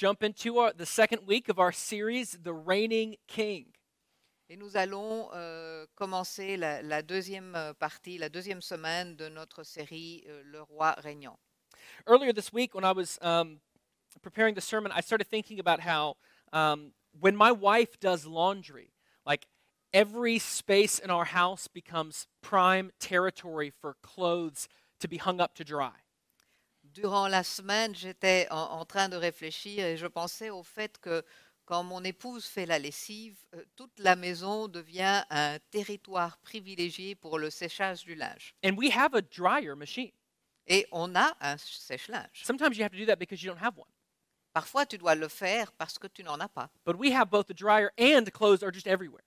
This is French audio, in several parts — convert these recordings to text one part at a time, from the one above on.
jump into our, the second week of our series, The Reigning King. Et nous allons euh, commencer la, la deuxième euh, partie, la deuxième semaine de notre série euh, Le roi régnant. Earlier this week, when I was um, preparing the sermon, I started thinking about how um, when my wife does laundry, like every space in our house becomes prime territory for clothes to be hung up to dry. Durant la semaine, j'étais en, en train de réfléchir et je pensais au fait que quand mon épouse fait la lessive, euh, toute la maison devient un territoire privilégié pour le séchage du linge. And we have a dryer machine. Et on a un sèche-linge. Sometimes you have to do that because you don't have one. Parfois, tu dois le faire parce que tu n'en as pas. But we have both the dryer and the clothes are just everywhere.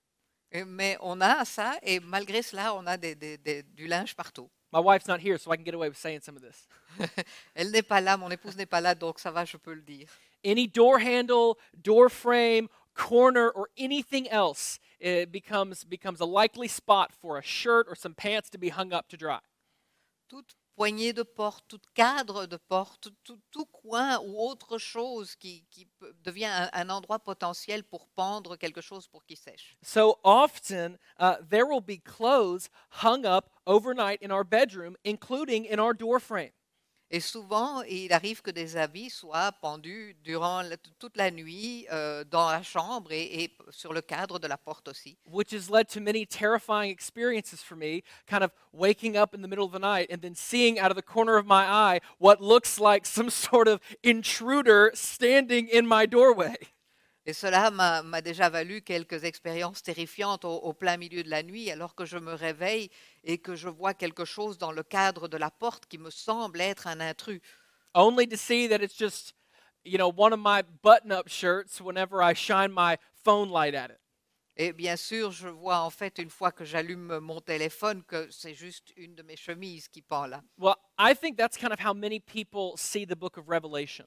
Et- Mais on a ça et malgré cela, on a des- des- des- du linge partout. My wife's not here, so I can get away with saying some of this. Elle n'est pas là, mon épouse n'est pas là, donc ça va, je peux le dire. Any door handle, door frame, corner, or anything else it becomes, becomes a likely spot for a shirt or some pants to be hung up to dry. Toute poignée de porte, tout cadre de porte, tout, tout coin ou autre chose qui, devient un, un endroit potentiel pour pendre quelque chose pour qu'il sèche. So often, uh, there will be clothes hung up overnight in our bedroom, including in our door frame. Et souvent, il arrive que des habits soient pendus durant la- toute la nuit euh, dans la chambre et, et sur le cadre de la porte aussi. which has led to many terrifying experiences for me, kind of waking up in the middle of the night and then seeing out of the corner of my eye what looks like some sort of intruder standing in my doorway. Et cela m'a déjà valu quelques expériences terrifiantes au, au plein milieu de la nuit, alors que je me réveille et que je vois quelque chose dans le cadre de la porte qui me semble être un intrus. Only to see that it's just, you know, one of my button up shirts whenever I shine my phone light at it. Et bien sûr, je vois en fait, une fois que j'allume mon téléphone, que c'est juste une de mes chemises qui pend là. Well, I think that's kind of how many people see the book of Revelation.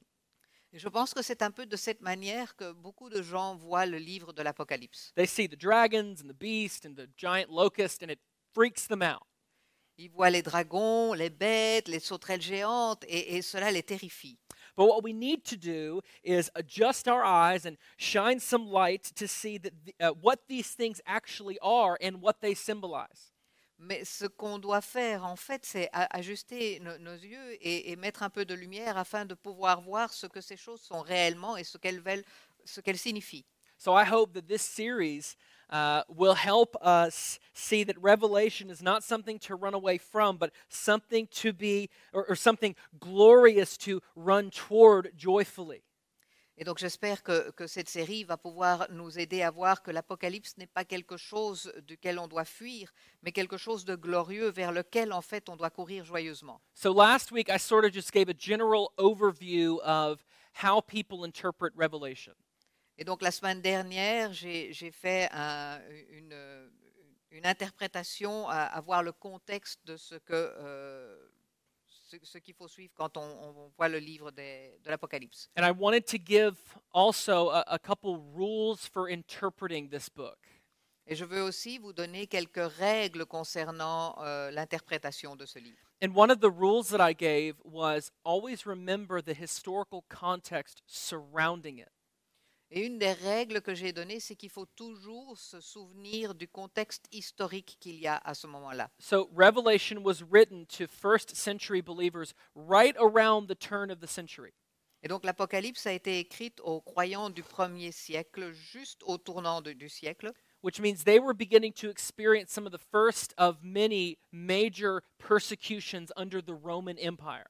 Et je pense que c'est un peu de cette manière que beaucoup de gens voient le livre de l'Apocalypse. They see the dragons and the beast and the giant locust, and it freaks them out. Ils voient les dragons, les bêtes, les sauterelles géantes, et, et cela les terrifie. But what we need to do is adjust our eyes and shine some light to see that the, uh, what these things actually are and what they symbolize. Mais ce qu'on doit faire, en fait, c'est ajuster no- nos yeux et, et mettre un peu de lumière afin de pouvoir voir ce que ces choses sont réellement et ce qu'elles veulent, ce qu'elles signifient. So I hope that this series uh, will help us see that Revelation is not something to run away from, but something to be, or, or something glorious to run toward joyfully. Et donc j'espère que, que cette série va pouvoir nous aider à voir que l'Apocalypse n'est pas quelque chose duquel on doit fuir, mais quelque chose de glorieux vers lequel en fait on doit courir joyeusement. So last week I sort of just gave a general overview of how people interpret Revelation. Et donc la semaine dernière, j'ai fait un- une, une interprétation à, à voir le contexte de ce que euh, ce, ce qu'il faut suivre quand on, on voit le livre de l'Apocalypse. And I wanted to give also a, a couple rules for interpreting this book. Et je veux aussi vous donner quelques règles concernant euh, l'interprétation de ce livre. And one of the rules that I gave was always remember the historical context surrounding it. Et une des règles que j'ai données, c'est qu'il faut toujours se souvenir du contexte historique qu'il y a à ce moment-là. So Revelation was written to first century believers right around the turn of the century. Et donc l'Apocalypse a été écrite aux croyants du premier siècle, juste au tournant de- du siècle. which means they were beginning to experience some of the first of many major persecutions under the Roman Empire.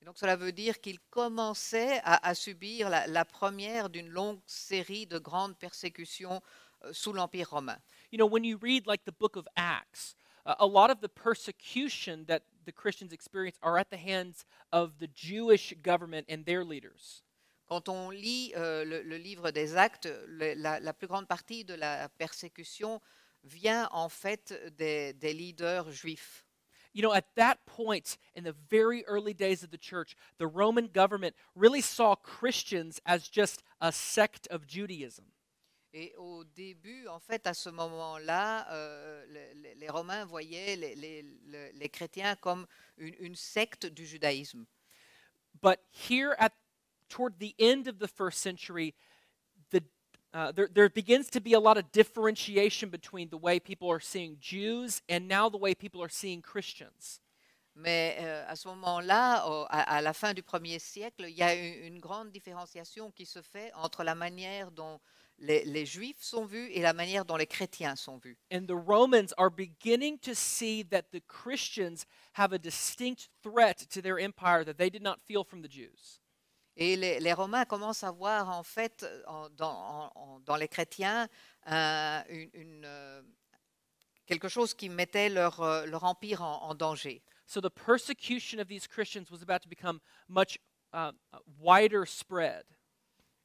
Et donc cela veut dire qu'ils commençaient à, à subir la, la première d'une longue série de grandes persécutions euh, sous l'Empire romain. You know, when you read like the book of Acts, uh, a lot of the persecution that the Christians experience are at the hands of the Jewish government and their leaders. Quand on lit euh, le, le livre des Actes, le- la, la plus grande partie de la persécution vient en fait des, des leaders juifs. You know, at that point in the very early days of the church, the Roman government really saw Christians as just a sect of Judaism. Et au début, en fait, à ce moment-là, euh, les, les- Romains voyaient les, les- les- chrétiens comme une, une secte du judaïsme. But here at toward the end of the first century, uh, there, there begins to be a lot of differentiation between the way people are seeing Jews and now the way people are seeing Christians. Mais euh, à ce moment-là, au- à, à la fin du premier siècle, il y a une, une grande différenciation qui se fait entre la manière dont les, les Juifs sont vus et la manière dont les chrétiens sont vus. And the Romans are beginning to see that the Christians have a distinct threat to their empire that they did not feel from the Jews. Et les, les Romains commencent à voir en fait en- dans, en- en- dans les chrétiens une- une, euh, quelque chose qui mettait leur, euh, leur empire en, en danger. So the persecution of these Christians was about to become much uh, wider spread.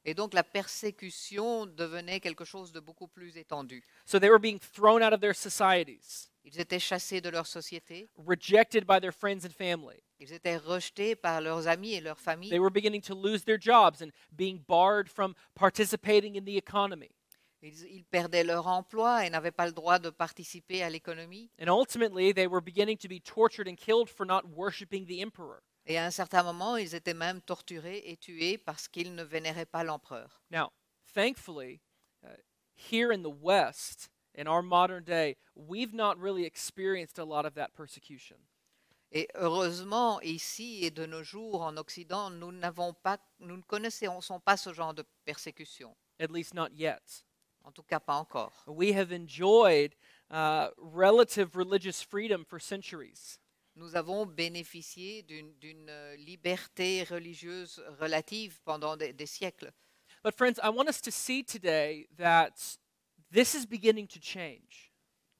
Et donc la persécution devenait quelque chose de beaucoup plus étendu. So they were being thrown out of their societies, Ils étaient chassés de leur société, rejected by their friends and family. Ils étaient rejetés par leurs amis et leurs familles. They were beginning to lose their jobs and being barred from participating in the economy. Ils, ils perdaient leur emploi et n'avaient pas le droit de participer à l'économie. And ultimately, they were beginning to be tortured and killed for not worshiping the emperor. Et à un certain moment, ils étaient même torturés et tués parce qu'ils ne vénéraient pas l'empereur. Now, thankfully, uh, here in the West, in our modern day, we've not really experienced a lot of that persecution. Et heureusement, ici et de nos jours en Occident, nous, n'avons pas, nous ne connaissons pas ce genre de persécution. At least not yet. En tout cas, pas encore. We have enjoyed uh, relative religious freedom for centuries. Nous avons bénéficié d'une euh, liberté religieuse relative pendant des, des siècles. But, friends, I want us to see today that this is beginning to change,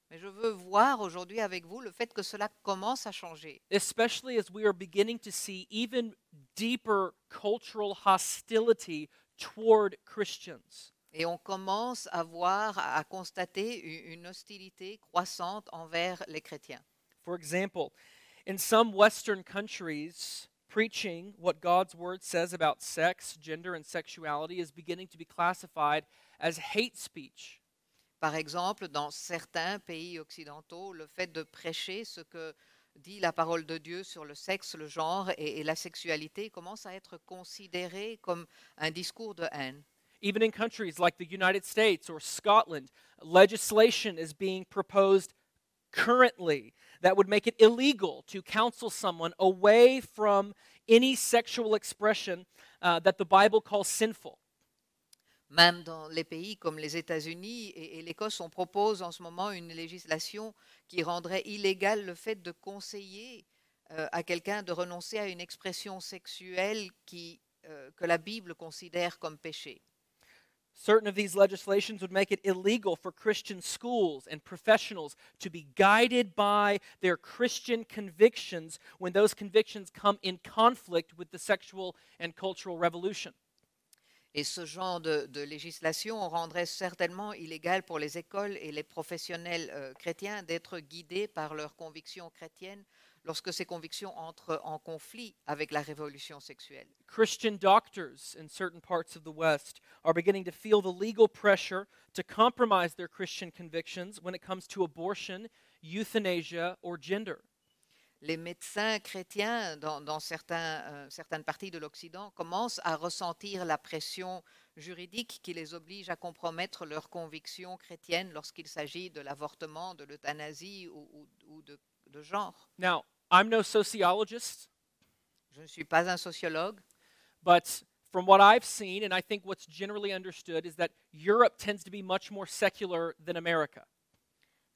Mais je veux voir aujourd'hui avec vous le fait que cela commence à changer. especially as we are beginning to see even deeper cultural hostility toward Christians. Et on commence à voir, à constater une hostilité croissante envers les chrétiens. For example, in some Western countries, preaching what God's word says about sex, gender, and sexuality is beginning to be classified as hate speech. Par exemple, dans certains pays occidentaux, le fait de prêcher ce que dit la parole de Dieu sur le sexe, le genre et, la sexualité commence à être considéré comme un discours de haine. Even in countries like the United States or Scotland, legislation is being proposed currently that would make it illegal to counsel someone away from any sexual expression uh, that the Bible calls sinful. Même dans les pays comme les États-Unis et, et l'Écosse, on propose en ce moment une législation qui rendrait illégal le fait de conseiller euh, à quelqu'un de renoncer à une expression sexuelle qui, euh, que la Bible considère comme péché. Certain of these legislations would make it illegal for Christian schools and professionals to be guided by their Christian convictions when those convictions come in conflict with the sexual and cultural revolution. Et ce genre de, de législation rendrait certainement illégal pour les écoles et les professionnels euh, chrétiens d'être guidés par leurs convictions chrétiennes lorsque ces convictions entrent en conflit avec la révolution sexuelle. Christian doctors in certain parts of the West are beginning to feel the legal pressure to compromise their Christian convictions when it comes to abortion, euthanasia, or gender. Les médecins chrétiens dans, dans certains, euh, certaines parties de l'Occident commencent à ressentir la pression juridique qui les oblige à compromettre leurs convictions chrétiennes lorsqu'il s'agit de l'avortement, de l'euthanasie ou, ou- ou de, de genre. Now, I'm no sociologist, Je ne suis pas un sociologue, but from what I've seen, and I think what's generally understood, is that Europe tends to be much more secular than America.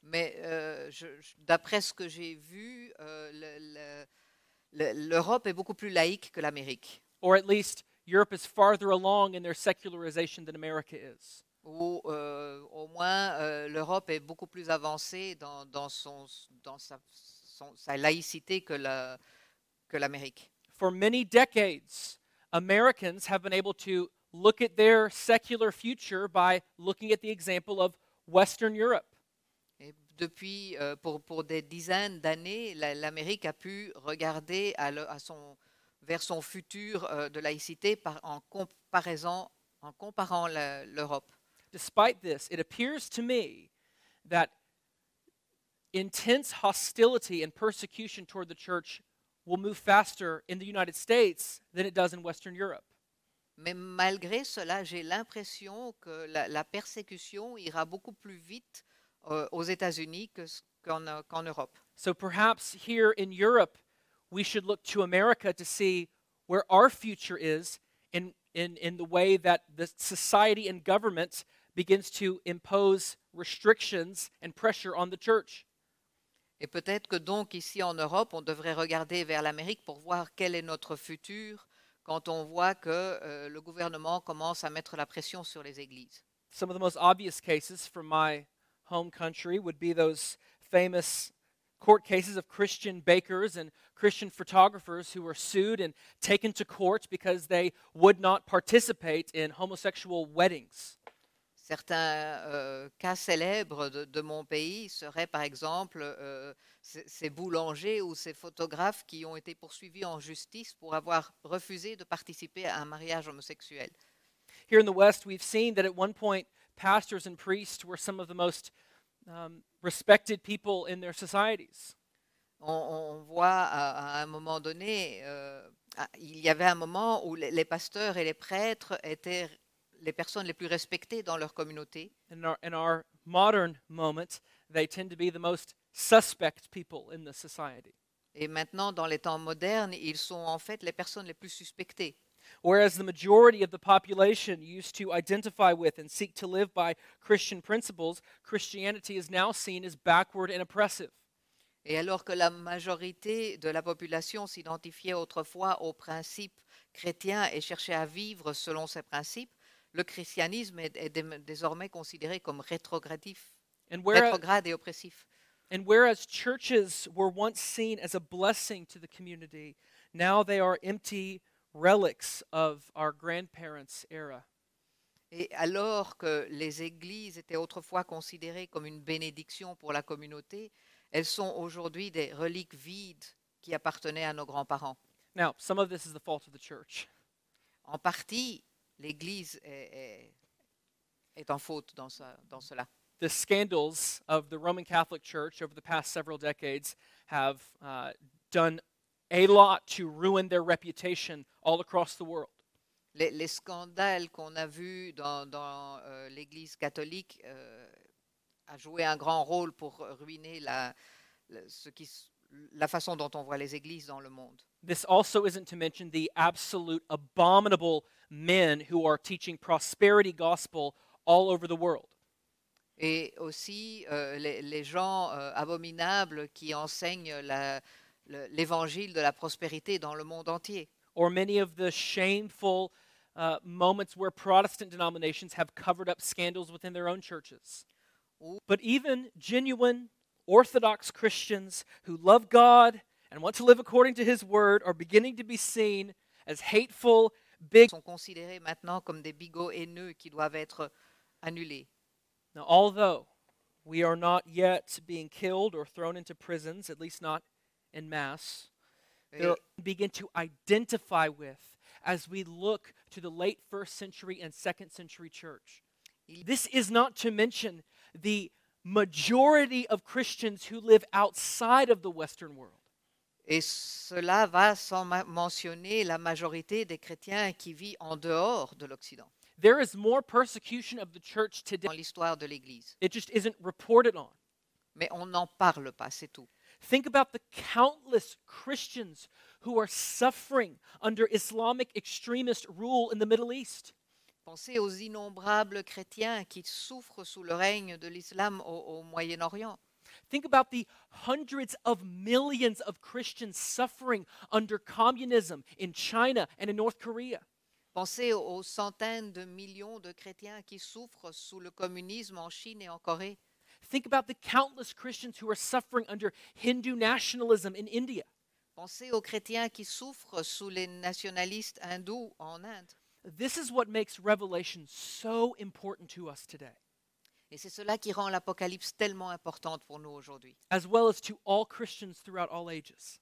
Mais euh, d'après ce que j'ai vu, euh, le- le- le- l'Europe est beaucoup plus laïque que l'Amérique. Or at least Europe is farther along in their secularization than America is. Ou euh, au moins euh, l'Europe est beaucoup plus avancée dans, dans, son, dans sa, son- sa laïcité que la- que l'Amérique. For many decades, Americans have been able to look at their secular future by looking at the example of Western Europe. Depuis, euh, pour, pour des dizaines d'années, la- l'Amérique a pu regarder à le- à son, vers son futur euh, de laïcité par- en, comparaison, en comparant l'Europe. Despite this, it appears to me that intense hostility and persecution toward the church will move faster in the United States than it does in Western Europe. Mais malgré cela, j'ai l'impression que la, la persécution ira beaucoup plus vite aux États-Unis qu'en Europe. So perhaps here in Europe, we should look to America to see where our future is in, in, in the way that the society and government begins to impose restrictions and pressure on the church. Et peut-être que donc ici en Europe, on devrait regarder vers l'Amérique pour voir quel est notre futur quand on voit que euh, le gouvernement commence à mettre la pression sur les églises. Some of the most obvious cases from my home country would be those famous court cases of Christian bakers and Christian photographers who were sued and taken to court because they would not participate in homosexual weddings. Certains euh, cas célèbres de, de mon pays seraient par exemple euh, ces, ces boulangers ou ces photographes qui ont été poursuivis en justice pour avoir refusé de participer à un mariage homosexuel. Here in the West, we've seen that at one point, pastors and priests were some of the most um, respected people in their societies. On, on voit à, à un moment donné, euh, il y avait un moment où les, les pasteurs et les prêtres étaient les personnes les plus respectées dans leur communauté. In our, in our modern moment, they tend to be the most suspect people in the society. Et maintenant, dans les temps modernes, ils sont en fait les personnes les plus suspectées. Whereas the majority of the population used to identify with and seek to live by Christian principles, Christianity is now seen as backward and oppressive. Et alors que la majorité de la population s'identifiait autrefois aux principes chrétiens et cherchait à vivre selon ces principes, le christianisme est, est dé- désormais considéré comme rétrogradif, And whereas, rétrograde et oppressif. and whereas churches were once seen as a blessing to the community, now they are empty relics of our grandparents' era. Et alors que les églises étaient autrefois considérées comme une bénédiction pour la communauté, elles sont aujourd'hui des reliques vides qui appartenaient à nos grands-parents. Now, some of this is the fault of the church. En partie, l'Église est, est- est en faute dans, ça- dans cela. the scandals of the Roman Catholic Church over the past several decades have uh, done a lot to ruin their reputation all across the world. Les, les scandales qu'on a vus dans, dans, euh, l'Église catholique euh, a joué un grand rôle pour ruiner la, la- ce qui la façon dont on voit les églises dans le monde. This also isn't to mention the absolute abominable men who are teaching prosperity gospel all over the world. Et aussi euh, les, les gens euh, abominables qui enseignent la- l'évangile de la prospérité dans le monde entier. or many of the shameful uh, moments where Protestant denominations have covered up scandals within their own churches. But even genuine Orthodox Christians who love God and want to live according to His word are beginning to be seen as hateful, big. sont considérés maintenant comme des bigots haineux qui doivent être annulés. Now, although we are not yet being killed or thrown into prisons, at least not in mass, there begin to identify with as we look to the late first century and second century church. This is not to mention the majority of Christians who live outside of the Western world. Et cela va sans mentionner la majorité des chrétiens qui vivent en dehors de l'Occident, There is more persecution of the church today. dans l'histoire de l'Église. It just isn't reported on. Mais on n'en parle pas, c'est tout. Think about the countless Christians who are suffering under Islamic extremist rule in the Middle East. Pensez aux innombrables chrétiens qui souffrent sous le règne de l'islam au, au Moyen-Orient. Think about the hundreds of millions of Christians suffering under communism in China and in North Korea. Pensez aux, centaines de millions de chrétiens qui souffrent sous le communisme en Chine et en Corée. Think about the countless Christians who are suffering under Hindu nationalism in India. Pensez aux chrétiens qui souffrent sous les nationalistes hindous en Inde. This is what makes Revelation so important to us today, Et c'est cela qui rend l'Apocalypse tellement importante pour nous aujourd'hui. as well as to all Christians throughout all ages.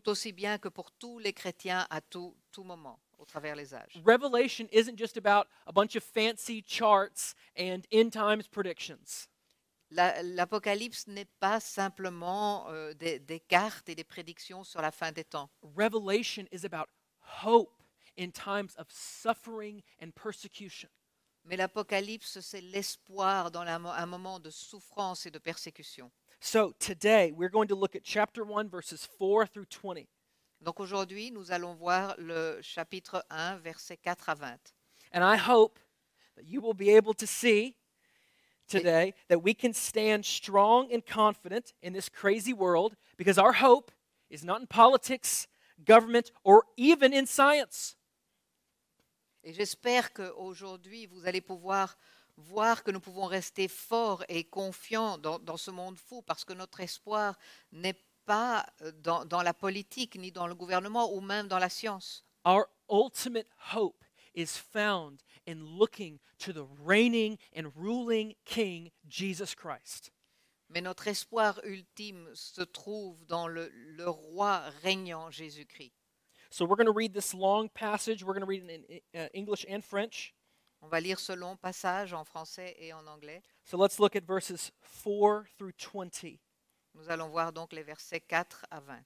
Tout aussi bien que pour tous les chrétiens à tout, tout moment, au travers les âges. Revelation isn't just about a bunch of fancy charts and end times predictions. La- L'Apocalypse n'est pas simplement euh, des, des cartes et des prédictions sur la fin des temps. Revelation is about hope in times of suffering and persecution. Mais l'Apocalypse, c'est l'espoir dans la mo- un moment de souffrance et de persécution. So today we're going to look at chapter 1, verses 4 through 20. Donc aujourd'hui, nous allons voir le chapitre 1, versets 4 à 20. And I hope that you will be able to see today that we can stand strong and confident in this crazy world because our hope is not in politics, government, or even in science. Et j'espère qu'aujourd'hui, vous allez pouvoir voir que nous pouvons rester forts et confiants dans, dans ce monde fou, parce que notre espoir n'est pas euh, dans, dans la politique, ni dans le gouvernement, ou même dans la science. Our ultimate hope is found in looking to the reigning and ruling King, Jesus Christ. Mais notre espoir ultime se trouve dans le, le roi régnant Jésus-Christ. So we're going to read this long passage. We're going to read it in uh, English and French. On va lire ce long passage en français et en anglais. So let's look at verses 4 through 20. Nous allons voir donc les versets 4 à 20. It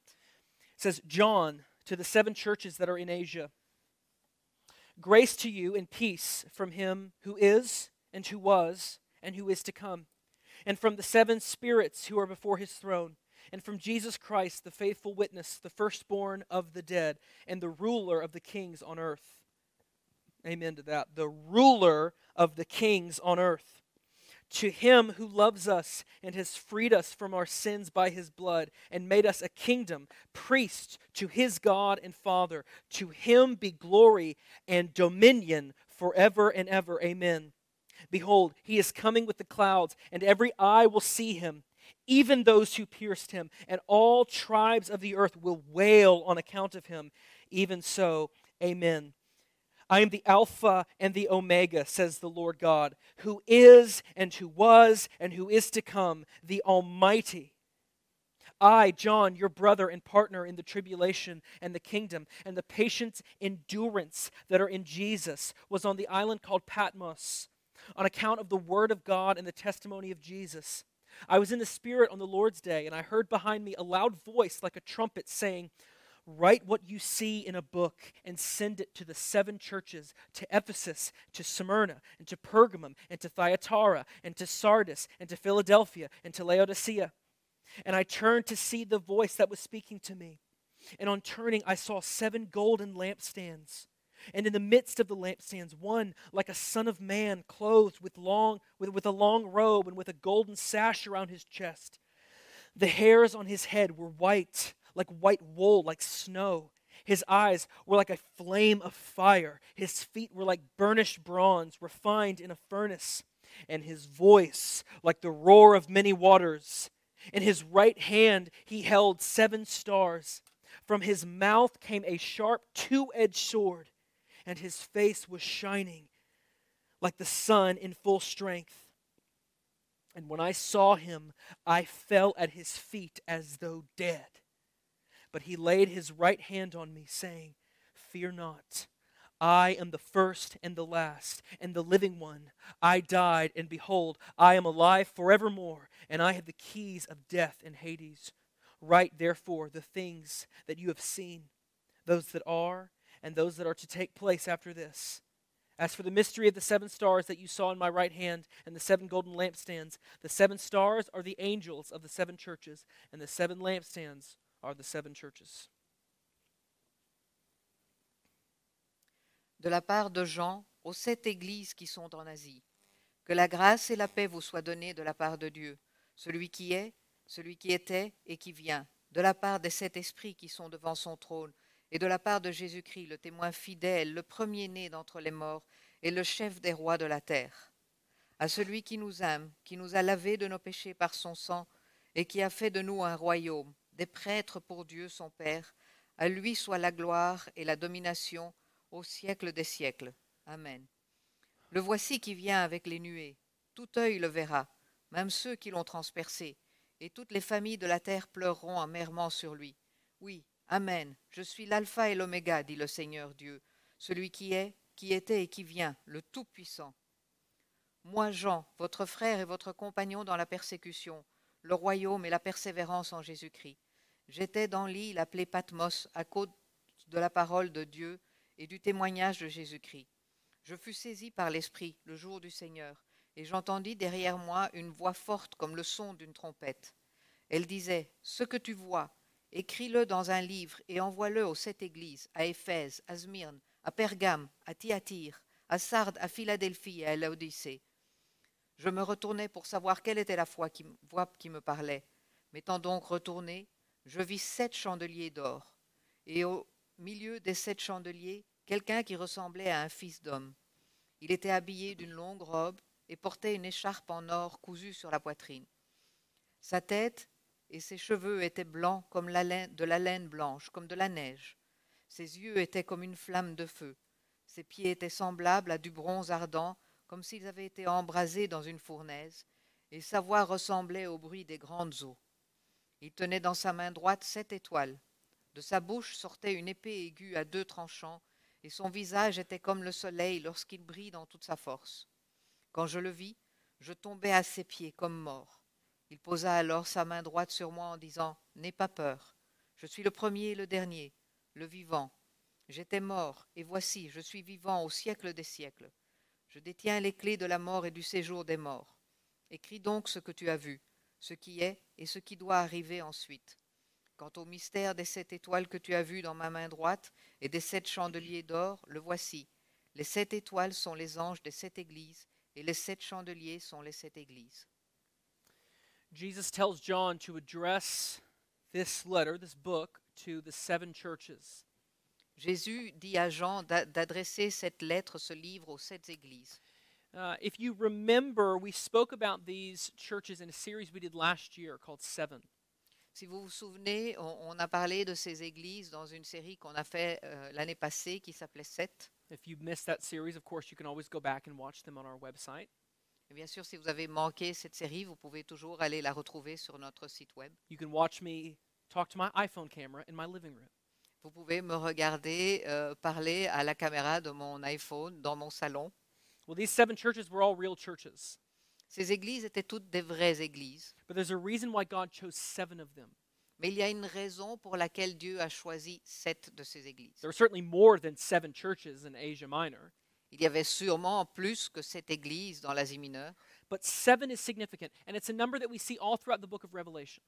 says, John, to the seven churches that are in Asia, grace to you and peace from him who is, and who was, and who is to come, and from the seven spirits who are before his throne, and from Jesus Christ, the faithful witness, the firstborn of the dead, and the ruler of the kings on earth. Amen to that. The ruler of the kings on earth. To him who loves us and has freed us from our sins by his blood and made us a kingdom, priest to his God and Father. To him be glory and dominion forever and ever. Amen. Behold, he is coming with the clouds, and every eye will see him, even those who pierced him, and all tribes of the earth will wail on account of him. Even so, amen. I am the Alpha and the Omega, says the Lord God, who is and who was and who is to come, the Almighty. I, John, your brother and partner in the tribulation and the kingdom and the patient endurance that are in Jesus, was on the island called Patmos on account of the word of God and the testimony of Jesus. I was in the Spirit on the Lord's day, and I heard behind me a loud voice like a trumpet saying, Write what you see in a book and send it to the seven churches to Ephesus, to Smyrna, and to Pergamum, and to Thyatira, and to Sardis, and to Philadelphia, and to Laodicea. And I turned to see the voice that was speaking to me. And on turning, I saw seven golden lampstands. And in the midst of the lampstands, one like a son of man, clothed with, long, with, with a long robe and with a golden sash around his chest. The hairs on his head were white like white wool, like snow. His eyes were like a flame of fire. His feet were like burnished bronze, refined in a furnace. And his voice like the roar of many waters. In his right hand he held seven stars. From his mouth came a sharp two edged sword, and his face was shining like the sun in full strength. And when I saw him, I fell at his feet as though dead. But he laid his right hand on me, saying, Fear not. I am the first and the last, and the living one. I died, and behold, I am alive forevermore, and I have the keys of death and Hades. Write therefore the things that you have seen, those that are, and those that are to take place after this. As for the mystery of the seven stars that you saw in my right hand and the seven golden lampstands, the seven stars are the angels of the seven churches, and the seven lampstands De la part de Jean aux sept églises qui sont en Asie. Que la grâce et la paix vous soient données de la part de Dieu, celui qui est, celui qui était et qui vient, de la part des sept esprits qui sont devant son trône, et de la part de Jésus-Christ, le témoin fidèle, le premier-né d'entre les morts, et le chef des rois de la terre. À celui qui nous aime, qui nous a lavés de nos péchés par son sang, et qui a fait de nous un royaume, des prêtres pour Dieu son Père, à lui soit la gloire et la domination au siècle des siècles. Amen. Le voici qui vient avec les nuées. Tout œil le verra, même ceux qui l'ont transpercé, et toutes les familles de la terre pleureront amèrement sur lui. Oui, Amen. Je suis l'alpha et l'oméga, dit le Seigneur Dieu, celui qui est, qui était et qui vient, le Tout-Puissant. Moi, Jean, votre frère et votre compagnon dans la persécution, le royaume et la persévérance en Jésus-Christ. J'étais dans l'île appelée Patmos à cause de la parole de Dieu et du témoignage de Jésus-Christ. Je fus saisi par l'Esprit le jour du Seigneur, et j'entendis derrière moi une voix forte comme le son d'une trompette. Elle disait, Ce que tu vois, écris-le dans un livre et envoie-le aux sept églises, à Éphèse, à Smyrne, à Pergame, à Thyatire, à Sardes, à Philadelphie et à Laodicée. Je me retournai pour savoir quelle était la qui, voix qui me parlait. M'étant donc retourné, je vis sept chandeliers d'or, et au milieu des sept chandeliers, quelqu'un qui ressemblait à un fils d'homme. Il était habillé d'une longue robe et portait une écharpe en or cousue sur la poitrine. Sa tête et ses cheveux étaient blancs comme de la laine blanche, comme de la neige. Ses yeux étaient comme une flamme de feu. Ses pieds étaient semblables à du bronze ardent, comme s'ils avaient été embrasés dans une fournaise, et sa voix ressemblait au bruit des grandes eaux. Il tenait dans sa main droite sept étoiles. De sa bouche sortait une épée aiguë à deux tranchants, et son visage était comme le soleil lorsqu'il brille dans toute sa force. Quand je le vis, je tombai à ses pieds comme mort. Il posa alors sa main droite sur moi en disant N'aie pas peur, je suis le premier et le dernier, le vivant. J'étais mort, et voici, je suis vivant au siècle des siècles. Je détiens les clés de la mort et du séjour des morts. Écris donc ce que tu as vu, ce qui est et ce qui doit arriver ensuite. Quant au mystère des sept étoiles que tu as vues dans ma main droite et des sept chandeliers d'or, le voici. Les sept étoiles sont les anges des sept églises, et les sept chandeliers sont les sept églises. Jesus tells John to address this letter, this book, to the seven churches. Jésus dit à Jean d'a- d'adresser cette lettre, ce livre aux sept églises. Uh, if you remember, we spoke about these churches in a series we did last year called Seven. Si vous vous souvenez, on, on a parlé de ces églises dans une série qu'on a fait euh, l'année passée qui s'appelait Sept. If you missed that series, of course, you can always go back and watch them on our website. Et bien sûr, si vous avez manqué cette série, vous pouvez toujours aller la retrouver sur notre site web. You can watch me talk to my iPhone camera in my living room. Vous pouvez me regarder euh, parler à la caméra de mon iPhone dans mon salon. Well, these seven churches were all real churches, Ces églises étaient toutes des vraies églises. but there's a reason why God chose seven of them. Mais il y a une raison pour laquelle Dieu a choisi sept de ces églises. There were certainly more than seven churches in Asia Minor, Il y avait sûrement plus que sept églises dans l'Asie mineure, but seven is significant, and it's a number that we see all throughout the book of Revelation.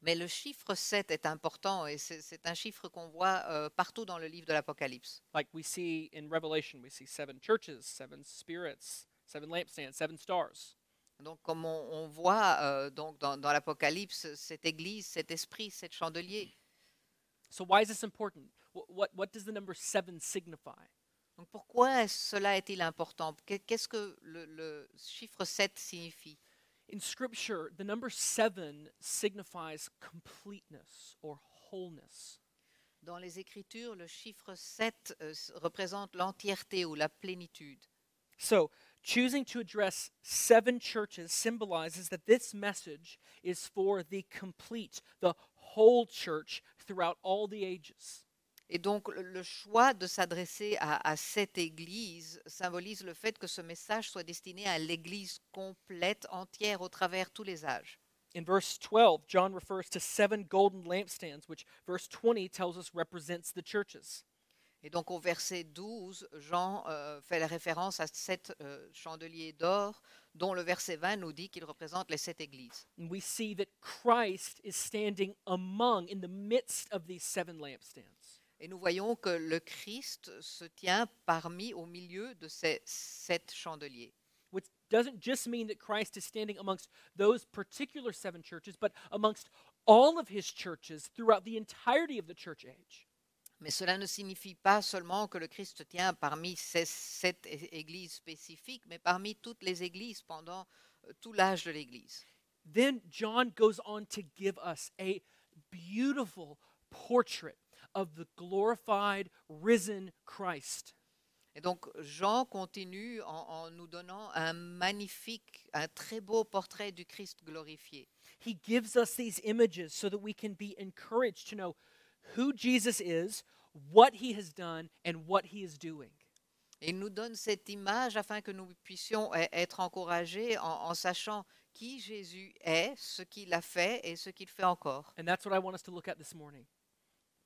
Mais le chiffre 7 est important et c'est un chiffre qu'on voit euh, partout dans le livre de l'Apocalypse. Like we see in Revelation, we see seven churches, seven spirits, seven lampstands, seven stars. Donc, comme on, on voit euh, donc dans, dans l'Apocalypse, cette église, cet esprit, cet chandelier. So why is this important? What, what, what does the number seven signify? Donc, pourquoi cela est-il important? Qu'est- Qu'est-ce que le, le chiffre 7 signifie? In Scripture, the number seven signifies completeness or wholeness. Dans les Écritures, le chiffre 7 euh, représente l'entièreté ou la plénitude. So, choosing to address seven churches symbolizes that this message is for the complete, the whole church throughout all the ages. Et donc, le, choix de s'adresser à, à cette église symbolise le fait que ce message soit destiné à l'église complète, entière, au travers tous les âges. In verse 12, John refers to seven golden lampstands, which verse 20 tells us represents the churches. Et donc au verset 12, Jean euh, fait la référence à sept euh, chandeliers d'or, dont le verset 20 nous dit qu'ils représentent les sept églises. And we see that Christ is standing among, in the midst of these seven lampstands. Et nous voyons que le Christ se tient parmi, au milieu de ces sept chandeliers. Which doesn't just mean that Christ is standing amongst those particular seven churches, but amongst all of his churches throughout the entirety of the church age. Mais cela ne signifie pas seulement que le Christ se tient parmi ces sept églises spécifiques, mais parmi toutes les églises pendant euh, tout l'âge de l'Église. Then John goes on to give us a beautiful portrait of the glorified, risen Christ. Et donc Jean continue en, en nous donnant un magnifique, un très beau portrait du Christ glorifié. He gives us these images so that we can be encouraged to know who Jesus is, what he has done, and what he is doing. Il nous donne cette image afin que nous puissions e- être encouragés en, en sachant qui Jésus est, ce qu'il a fait et ce qu'il fait encore. And that's what I want us to look at this morning.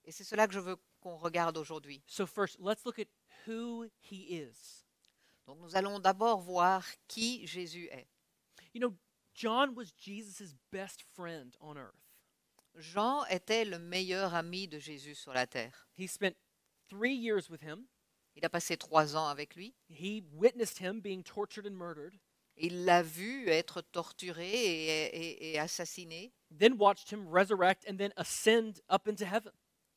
Et c'est cela que je veux qu'on regarde aujourd'hui. So, first, let's look at who he is. Donc nous allons d'abord voir qui Jésus est. You know, John was Jesus' best friend on earth. Jean était le meilleur ami de Jésus sur la terre. He spent three years with him. Il a passé trois ans avec lui. He witnessed him being tortured and murdered, Il l'a vu être torturé et, et- et assassiné. then watched him resurrect and then ascend up into heaven.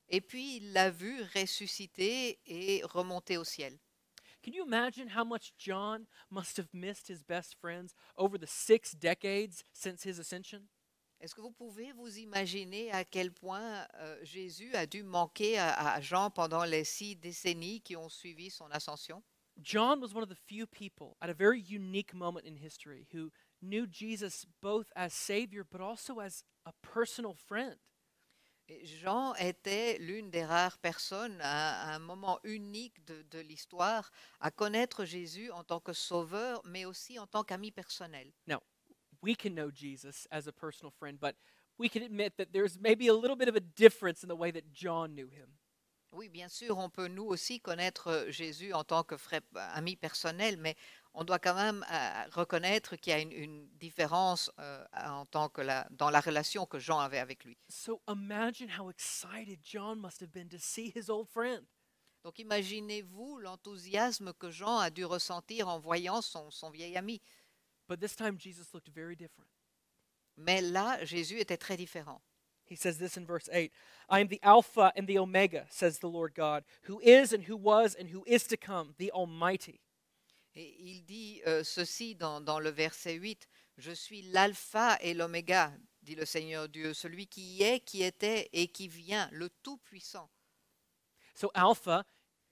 Et puis il l'a vu ressusciter et remonter au ciel. Can you imagine how much John must have missed his best friends over the six decades since his ascension? Est-ce que vous pouvez vous imaginer à quel point euh, Jésus a dû manquer à, à Jean pendant les six décennies qui ont suivi son ascension? John was one of the few people at a very unique moment in history who knew Jesus both as Savior but also as a personal friend. Jean était l'une des rares personnes à, à un moment unique de, de l'histoire à connaître Jésus en tant que sauveur, mais aussi en tant qu'ami personnel. We can know Jesus as a personal friend, but we can admit that there's maybe a little bit of a difference in the way that John knew him. Oui, bien sûr, on peut nous aussi connaître Jésus en tant que frère, ami personnel, mais on doit quand même euh, reconnaître qu'il y a une, une différence euh, en tant que la, dans la relation que Jean avait avec lui. So imagine how excited John must have been to see his old friend. Donc imaginez-vous l'enthousiasme que Jean a dû ressentir en voyant son, son vieil ami. But this time, Jesus looked very different. Mais là, Jésus était très différent. He says this in verse 8 I am the Alpha and the Omega, says the Lord God, who is and who was and who is to come, the Almighty. Et il dit euh, ceci dans, dans le verset 8, Je suis l'alpha et l'oméga, dit le Seigneur Dieu, celui qui est, qui était et qui vient, le Tout-Puissant. So, Alpha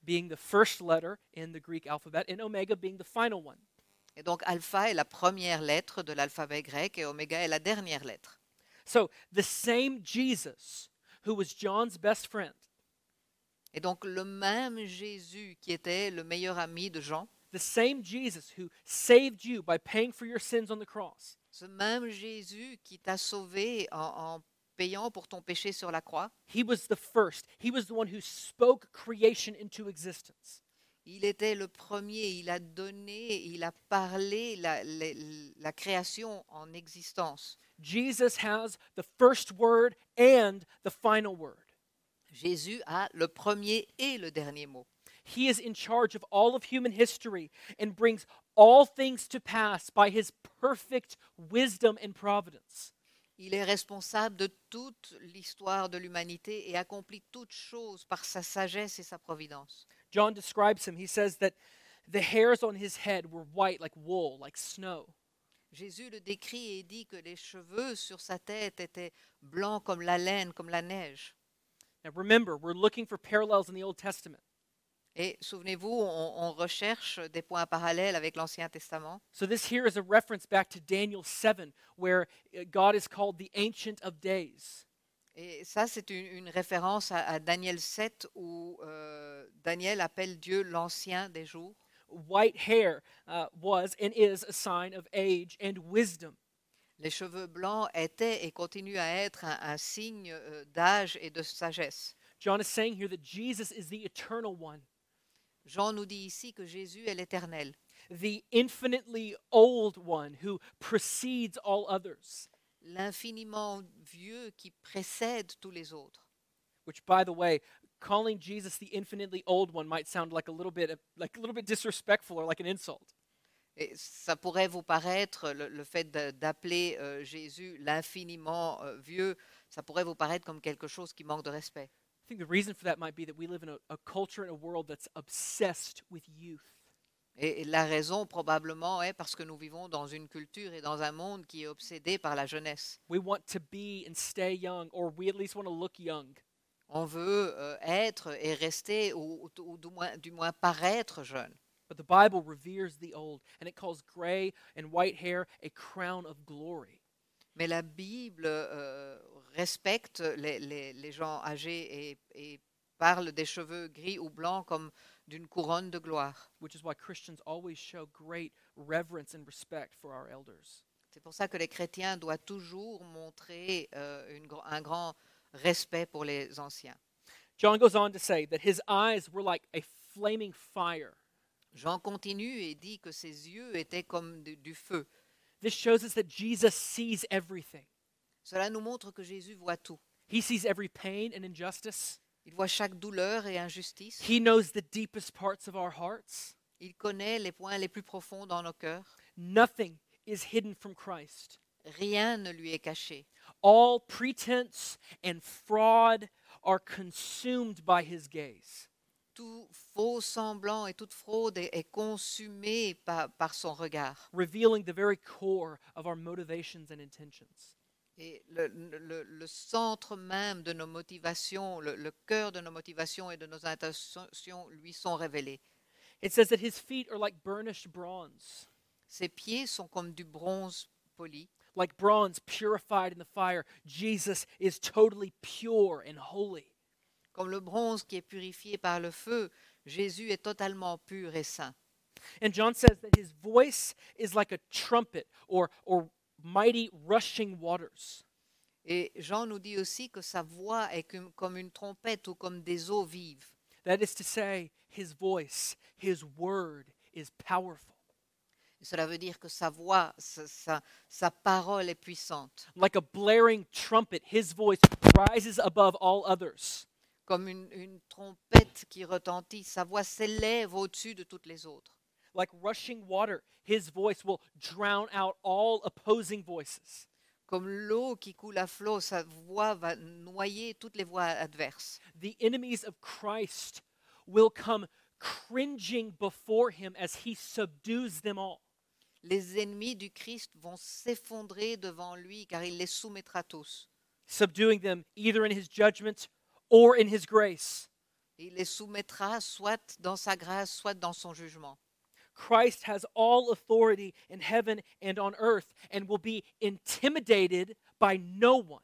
being the first letter in the Greek alphabet, and Omega being the final one. Et donc alpha est la première lettre de l'alphabet grec et oméga est la dernière lettre. So, the same Jesus who was John's best friend, Et donc le même Jésus qui était le meilleur ami de Jean, the same Jesus who saved you by paying for your sins on the cross, ce même Jésus qui t'a sauvé en, en payant pour ton péché sur la croix, he was the first. He was the one who spoke creation into existence. il était le premier, il a donné, il a parlé la, la- la création en existence. Jesus has the first word and the final word. Jésus a le premier et le dernier mot. He is in charge of all of human history and brings all things to pass by his perfect wisdom and providence. Il est responsable de toute l'histoire de l'humanité et accomplit toutes choses par sa sagesse et sa providence. John describes him. He says that the hairs on his head were white like wool, like snow. Jésus le décrit et dit que les cheveux sur sa tête étaient blancs comme la laine, comme la neige. Now remember, we're looking for parallels in the Old Testament. Et souvenez-vous, on, on recherche des points parallèles avec l'Ancien Testament. So this here is a reference back to Daniel 7, where uh, God is called the Ancient of Days. Et ça, c'est une, une référence à, à Daniel 7 où euh, Daniel appelle Dieu l'ancien des jours. White hair uh, was and is a sign of age and wisdom. Les cheveux blancs étaient et continuent à être un, un signe euh, d'âge et de sagesse. John is saying here that Jesus is the eternal one, Jean nous dit ici que Jésus est l'Éternel, the infinitely old one who precedes all others. l'infiniment vieux qui précède tous les autres. Which, by the way, calling Jesus the infinitely old one might sound like a little bit like a little bit disrespectful or like an insult. Et ça pourrait vous paraître, le, le fait d'appeler euh, Jésus l'infiniment euh, vieux, ça pourrait vous paraître comme quelque chose qui manque de respect. I think the reason for that might be that we live in a, a culture and a world that's obsessed with youth. Et, et la raison probablement est parce que nous vivons dans une culture et dans un monde qui est obsédé par la jeunesse. We want to be and stay young, or we at least want to look young. On veut euh, être et rester, ou, ou- ou du, moins, du moins paraître jeune. But the Bible reveres the old, and it calls gray and white hair a crown of glory. Mais la Bible euh, respecte les, les- les gens âgés et, et parle des cheveux gris ou blancs comme d'une couronne de gloire. which is why Christians always show great reverence and respect for our elders. C'est pour ça que les chrétiens doivent toujours montrer euh, une un grand respect pour les anciens. John goes on to say that his eyes were like a flaming fire. Jean continue et dit que ses yeux étaient comme du, du feu. This shows us that Jesus sees everything. Cela nous montre que Jésus voit tout. He sees every pain and injustice. Il voit chaque douleur et injustice. He knows the deepest parts of our hearts. Il connaît les points les plus profonds dans nos cœurs. Nothing is hidden from Christ. Rien ne lui est caché. All pretense and fraud are consumed by his gaze. Tout faux semblant et toute fraude est, est consumé par, par son regard. revealing the very core of our motivations and intentions. Et le, le- le centre même de nos motivations, le, le cœur de nos motivations et de nos intentions lui sont révélés. It says that his feet are like burnished bronze, Ses pieds sont comme du bronze poli, like bronze purified in the fire. Jesus is totally pure and holy. comme le bronze qui est purifié par le feu. Jésus est totalement pur et saint. And John says that his voice is like a trumpet or, or mighty rushing waters. Et Jean nous dit aussi que sa voix est comme, une trompette ou comme des eaux vives. That is to say, his voice, his word is powerful. Et cela veut dire que sa voix, sa, sa- sa parole est puissante, Like a blaring trumpet, his voice rises above all others. comme une, une trompette qui retentit. Sa voix s'élève au-dessus de toutes les autres. Like rushing water, his voice will drown out all opposing voices. Comme l'eau qui coule à flot, sa voix va noyer toutes les voix adverses. The enemies of Christ will come cringing before him as he subdues them all. Les ennemis du Christ vont s'effondrer devant lui car il les soumettra tous. subduing them either in his judgment or in his grace. Il les soumettra soit dans sa grâce, soit dans son jugement. Christ has all authority in heaven and on earth and will be intimidated by no one.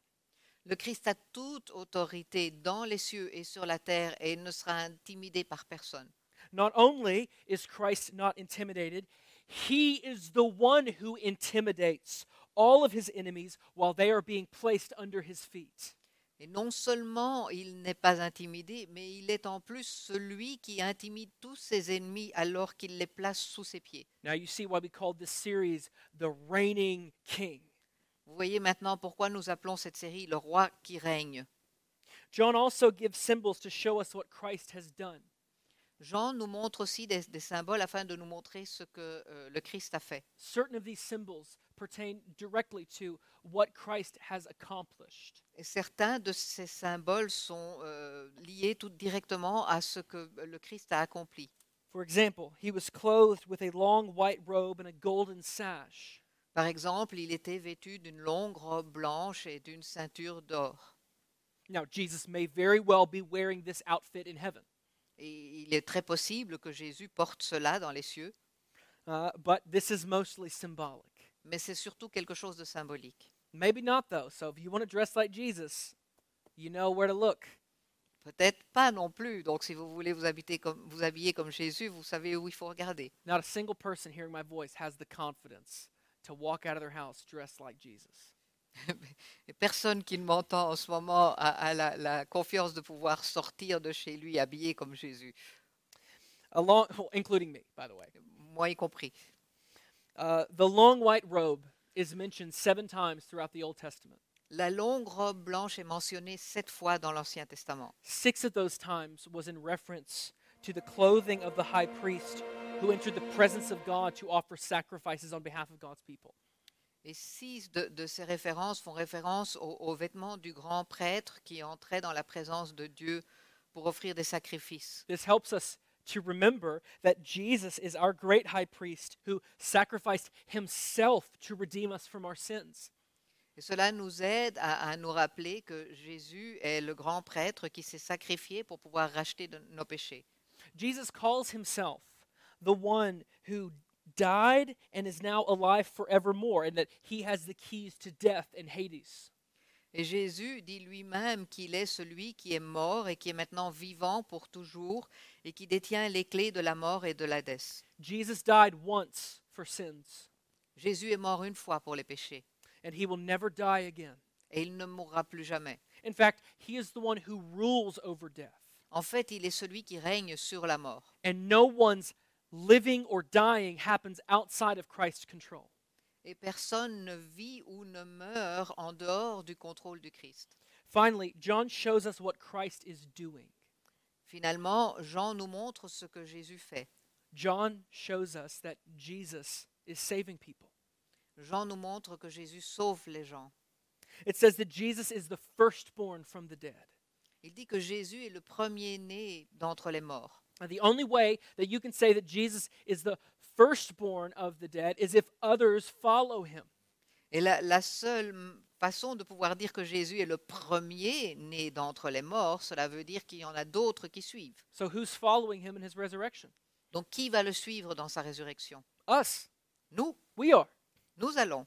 Le Christ a toute autorité dans les cieux et sur la terre et il ne sera intimidé par personne. Not only is Christ not intimidated, he is the one who intimidates all of his enemies while they are being placed under his feet. Et non seulement il n'est pas intimidé, mais il est en plus celui qui intimide tous ses ennemis alors qu'il les place sous ses pieds. Now you see why we called this series The Reigning King. Vous voyez maintenant pourquoi nous appelons cette série Le roi qui règne. John also gives symbols to show us what Christ has done. Jean nous montre aussi des, des symboles afin de nous montrer ce que euh, le Christ a fait. certain of these symbols pertain directly to what Christ has accomplished. Et certains de ces symboles sont euh, liés tout directement à ce que le Christ a accompli. For example, he was clothed with a long white robe and a golden sash. Par exemple, il était vêtu d'une longue robe blanche et d'une ceinture d'or. Now, Jesus may very well be wearing this outfit in heaven, Et il est très possible que Jésus porte cela dans les cieux, uh, but this is mostly symbolic. Mais c'est surtout quelque chose de symbolique. Maybe not, though. So, if you want to dress like Jesus, you know where to look. Peut-être pas non plus. Donc, si vous voulez vous, habiter comme, vous habiller comme Jésus, vous savez où il faut regarder. Not a single person hearing my voice has the confidence to walk out of their house dressed like Jesus. Et personne qui ne m'entend en ce moment a, a la, la confiance de pouvoir sortir de chez lui habillé comme Jésus, Along, including me, by the way. moi y compris. Uh, the long white robe is mentioned seven times throughout the Old Testament. La longue robe blanche est mentionnée sept fois dans l'Ancien Testament. Six of those times was in reference to the clothing of the high priest who entered the presence of God to offer sacrifices on behalf of God's people. Et six de, de ces références font référence aux, aux vêtements du grand prêtre qui entrait dans la présence de Dieu pour offrir des sacrifices. This helps us to remember that Jesus is our great high priest who sacrificed himself to redeem us from our sins. Et cela nous aide à, à nous rappeler que Jésus est le grand prêtre qui s'est sacrifié pour pouvoir racheter de nos péchés. Jesus calls himself the one who died and is now alive forevermore, and that he has the keys to death and Hades. Et Jésus dit lui-même qu'il est celui qui est mort et qui est maintenant vivant pour toujours et qui détient les clés de la mort et de l'Hadès. Jesus died once for sins, Jésus est mort une fois pour les péchés and he will never die again. et il ne mourra plus jamais. In fact, he is the one who rules over death. En fait, il est celui qui règne sur la mort. And no one's living or dying happens outside of Christ's control. Et personne ne vit ou ne meurt en dehors du contrôle du Christ. Finally, John shows us what Christ is doing. Finalement, Jean nous montre ce que Jésus fait. John shows us that Jesus is saving people. Jean nous montre que Jésus sauve les gens. It says that Jesus is the firstborn from the dead. Il dit que Jésus est le premier-né d'entre les morts. Now, the only way that you can say that Jesus is the firstborn of the dead is if others follow him. Et la, la seule façon de pouvoir dire que Jésus est le premier-né d'entre les morts, cela veut dire qu'il y en a d'autres qui suivent. So who's following him in his resurrection? Donc qui va le suivre dans sa résurrection? Us. Nous, We are. nous allons.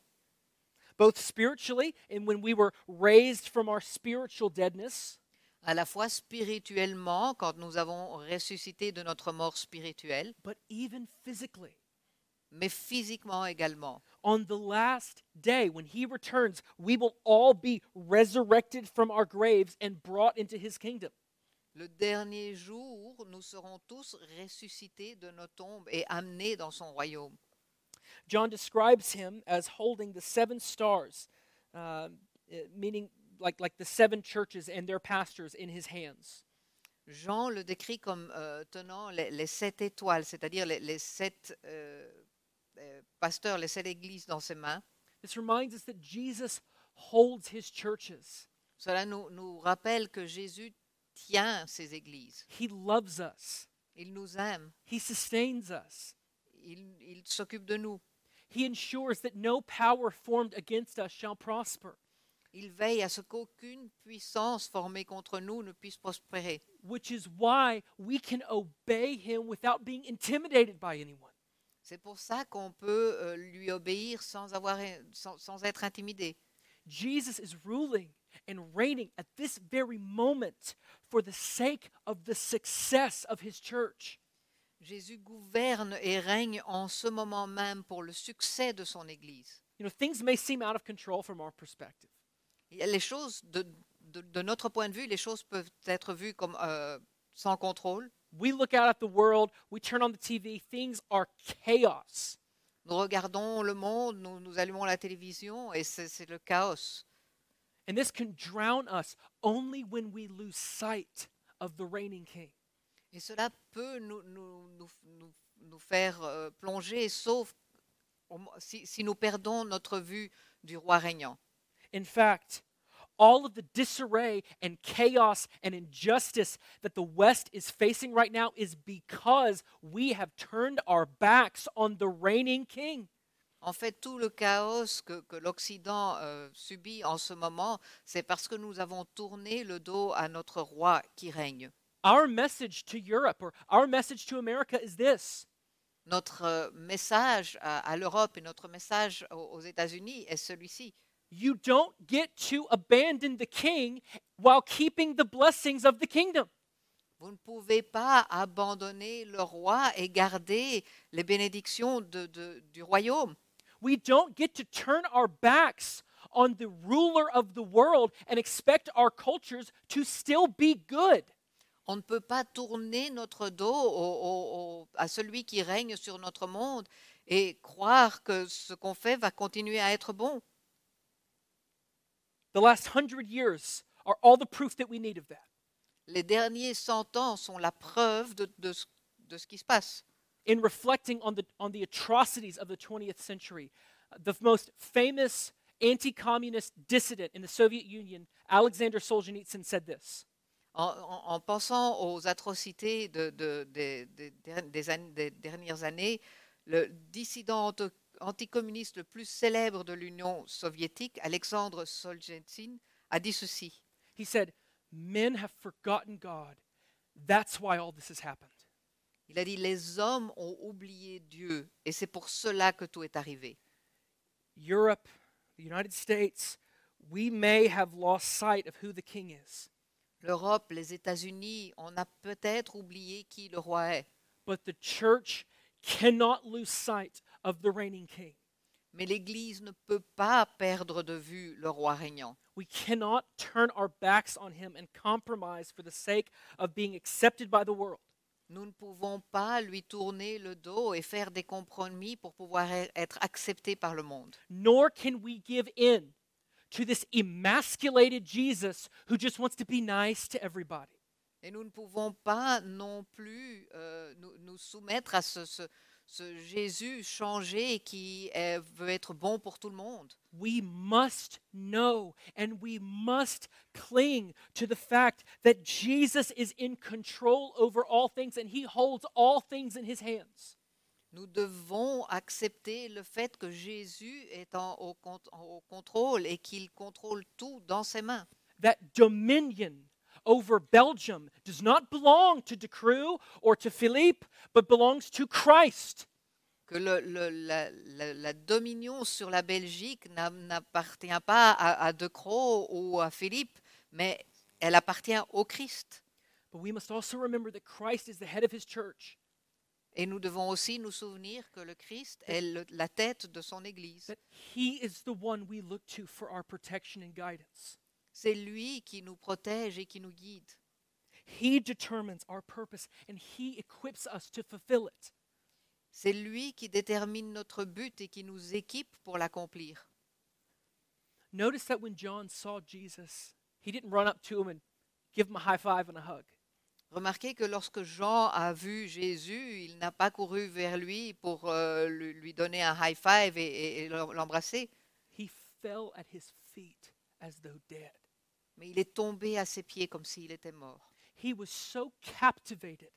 Both spiritually and when we were raised from our spiritual deadness, à la fois spirituellement, quand nous avons ressuscité de notre mort spirituelle, but even physically. Mais physiquement également. On the last day, when he returns, we will all be resurrected from our graves and brought into his kingdom. Le dernier jour, nous serons tous ressuscités de nos tombes et amenés dans son royaume. John describes him as holding the seven stars, eh, meaning like, like the seven churches and their pastors in his hands. Jean le décrit comme euh, tenant les, les sept étoiles, c'est-à-dire les, les sept euh, Eh, pasteurs, les sept églises dans ses mains. This reminds us that Jesus holds his churches. Cela nous, nous rappelle que Jésus tient ses églises. He loves us. Il nous aime. He sustains us. Il, il s'occupe de nous. He ensures that no power formed against us shall prosper, Il veille à ce qu'aucune puissance formée contre nous ne puisse prospérer. which is why we can obey him without being intimidated by anyone. C'est pour ça qu'on peut euh, lui obéir sans, avoir, sans, sans être intimidé. Jesus is ruling and reigning at this very moment for the sake of the success of his church. Jésus gouverne et règne en ce moment même pour le succès de son Église. You know, things may seem out of control from our perspective. Les choses, de, de- de notre point de vue, les choses peuvent être vues comme euh, sans contrôle. We look out at the world, we turn on the TV, things are chaos. Nous regardons le monde, nous, nous allumons la télévision et c'est le chaos. And this can drown us only when we lose sight of the reigning king. Et cela peut nous, nous, nous, nous- nous faire euh, plonger, sauf si, si nous perdons notre vue du roi régnant. In fact, all of the disarray and chaos and injustice that the West is facing right now is because we have turned our backs on the reigning king. En fait, tout le chaos que, que l'Occident euh, subit en ce moment, c'est parce que nous avons tourné le dos à notre roi qui règne. Our message to Europe or our message to America is this Notre euh, message à, à l'Europe et notre message aux, aux États-Unis est celui-ci. You don't get to abandon the king while keeping the blessings of the kingdom. Vous ne pouvez pas abandonner le roi et garder les bénédictions de- de- du royaume. We don't get to turn our backs on the ruler of the world and expect our cultures to still be good. On ne peut pas tourner notre dos au- au- au- à celui qui règne sur notre monde et croire que ce qu'on fait va continuer à être bon. The last hundred years are all the proof that we need of that. Les derniers ans sont la preuve de, de ce, de ce qui se passe. In reflecting on the, on the atrocities of the 20th century, uh, the most famous anti communist dissident in the Soviet Union, Alexander Solzhenitsyn, said this En, en- en pensant aux atrocités de- de- des- des der- des dernières années, le dissident anticommuniste le plus célèbre de l'Union soviétique, Alexandre Solzhenitsyn, a dit ceci. He said, Men have forgotten God. That's why all this has happened. Il a dit, les hommes ont oublié Dieu et c'est pour cela que tout est arrivé. Europe, the United States, we may have lost sight of who the king is, L'Europe, les États-Unis, on a peut-être oublié qui le roi est, but the church cannot lose sight of the reigning king. Mais l'Église ne peut pas perdre de vue le roi régnant. We cannot turn our backs on him and compromise for the sake of being accepted by the world. Nous ne pouvons pas lui tourner le dos et faire des compromis pour pouvoir e- être acceptés par le monde. Nor can we give in to this emasculated Jesus who just wants to be nice to everybody. Et nous ne pouvons pas non plus euh, nous, nous soumettre à ce, ce- ce Jésus changé qui euh, veut être bon pour tout le monde. We must know and we must cling to the fact that Jesus is in control over all things and he holds all things in his hands. Nous devons accepter le fait que Jésus est en- au, au contrôle et qu'il contrôle tout dans ses mains. That dominion over Belgium does not belong to De Croo or to Philippe, but belongs to Christ. Que le- le- la, la- la dominion sur la Belgique n'a- n'appartient pas à, à De Croo ou à Philippe, mais elle appartient au Christ. But we must also remember that Christ is the head of his church, Et nous devons aussi nous souvenir que le Christ est le- la tête de son Église. that he is the one we look to for our protection and guidance. C'est lui qui nous protège et qui nous guide. He determines our purpose and he equips us to fulfill it. C'est lui qui détermine notre but et qui nous équipe pour l'accomplir. Notice that when John saw Jesus, he didn't run up to him and give him a high five and a hug. Remarquez que lorsque Jean a vu Jésus, il n'a pas couru vers lui pour euh, lui lui donner un high five et, et- et l'embrasser, He fell at his feet as though dead. Mais il est tombé à ses pieds comme s'il était mort. He was so captivated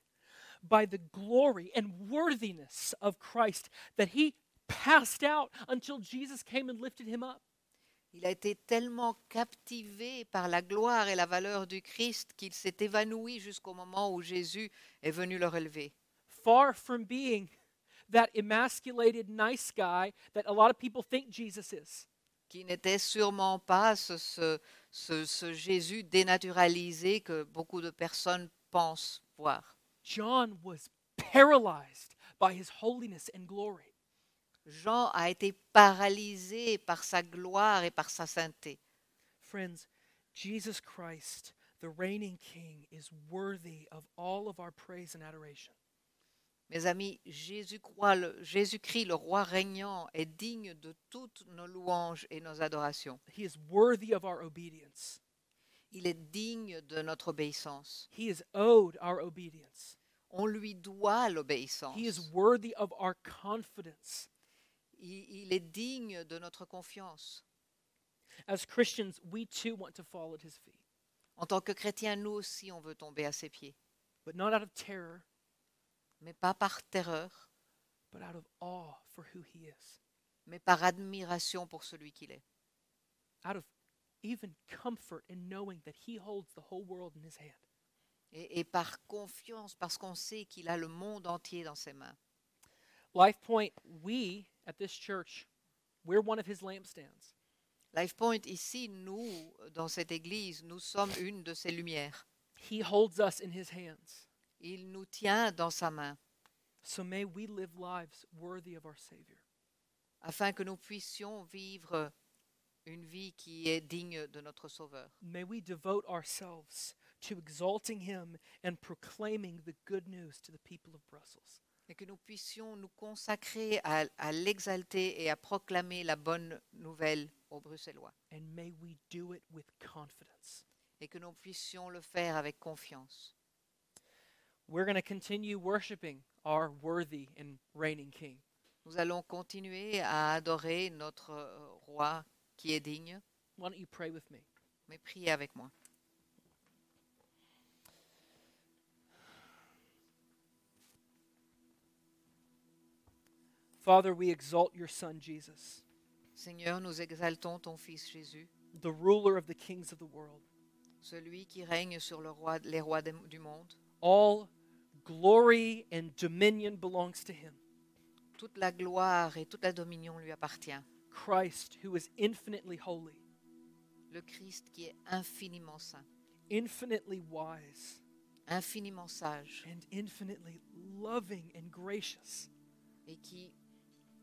by the glory and worthiness of Christ that he passed out until Jesus came and lifted him up. Il a été tellement captivé par la gloire et la valeur du Christ qu'il s'est évanoui jusqu'au moment où Jésus est venu le relever. Far from being that emasculated nice guy that a lot of people think Jesus is. qui n'était sûrement pas ce, ce- ce- ce Jésus dénaturalisé que beaucoup de personnes pensent voir. John was paralyzed by his holiness and glory. Jean a été paralysé par sa gloire et par sa sainteté. Friends, Jesus Christ, the reigning king, is worthy of all of our praise and adoration. Mes amis, Jésus-Christ, le, roi régnant, est digne de toutes nos louanges et nos adorations. He is worthy of our obedience. Il est digne de notre obéissance. He is owed our obedience. On lui doit l'obéissance. He is worthy of our confidence. Il, il est digne de notre confiance. As Christians, we too want to fall at his feet, En tant que chrétiens, nous aussi, on veut tomber à ses pieds. but not out of terror, Mais pas par terreur, but out of awe for who he is, mais par admiration pour celui qu'il est. out of even comfort in knowing that he holds the whole world in his hand. Et, et par confiance, parce qu'on sait qu'il a le monde entier dans ses mains. Life Point, we at this church, we're one of his lampstands. LifePoint, ici, nous, dans cette église, nous sommes une de ses lumières. He holds us in his hands. Il nous tient dans sa main, So may we live lives worthy of our Savior. afin que nous puissions vivre une vie qui est digne de notre Sauveur. May we devote ourselves to exalting him and proclaiming the good news to the people of Brussels. Et que nous puissions nous consacrer à, à l'exalter et à proclamer la bonne nouvelle aux Bruxellois. And may we do it with confidence. Et que nous puissions le faire avec confiance. We're going to continue worshiping our worthy and reigning King. Nous allons continuer à adorer notre euh, roi qui est digne, Why don't you pray with me? mais priez avec moi. Father, we exalt your Son, Jesus, Seigneur, nous exaltons ton Fils Jésus, the ruler of the kings of the world. celui qui règne sur le roi, les rois des- du monde. All glory and dominion belongs to him. Toute la gloire et toute la dominion lui appartient. Christ, who is infinitely holy, Le Christ qui est infiniment saint, infinitely wise, infiniment sage and infinitely loving and gracious. et qui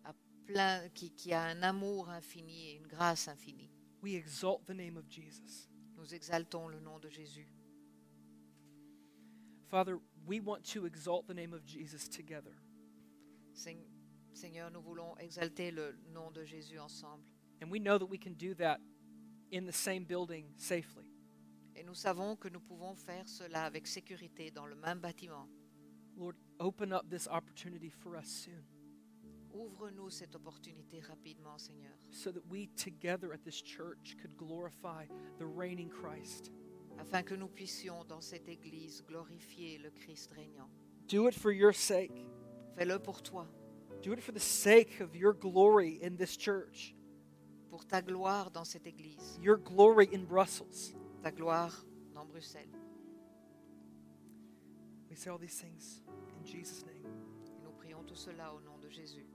a plein, qui, qui a un amour infini et une grâce infinie. We exalt the name of Jesus. Nous exaltons le nom de Jésus. Father, we want to exalt the name of Jesus together. Seigneur, nous voulons exalter le nom de Jésus ensemble. And we know that we can do that in the same building safely. Et nous savons que nous pouvons faire cela avec sécurité dans le même bâtiment. Lord, open up this opportunity for us soon Ouvre-nous cette opportunité rapidement, Seigneur, so that we together at this church could glorify the reigning Christ. Afin que nous puissions dans cette Église glorifier le Christ régnant. Do it for your sake. Fais-le pour toi, Do it for the sake of your glory in this church, pour ta gloire dans cette Église, your glory in Brussels. ta gloire dans Bruxelles. We say all these things in Jesus' name. Et nous prions tout cela au nom de Jésus.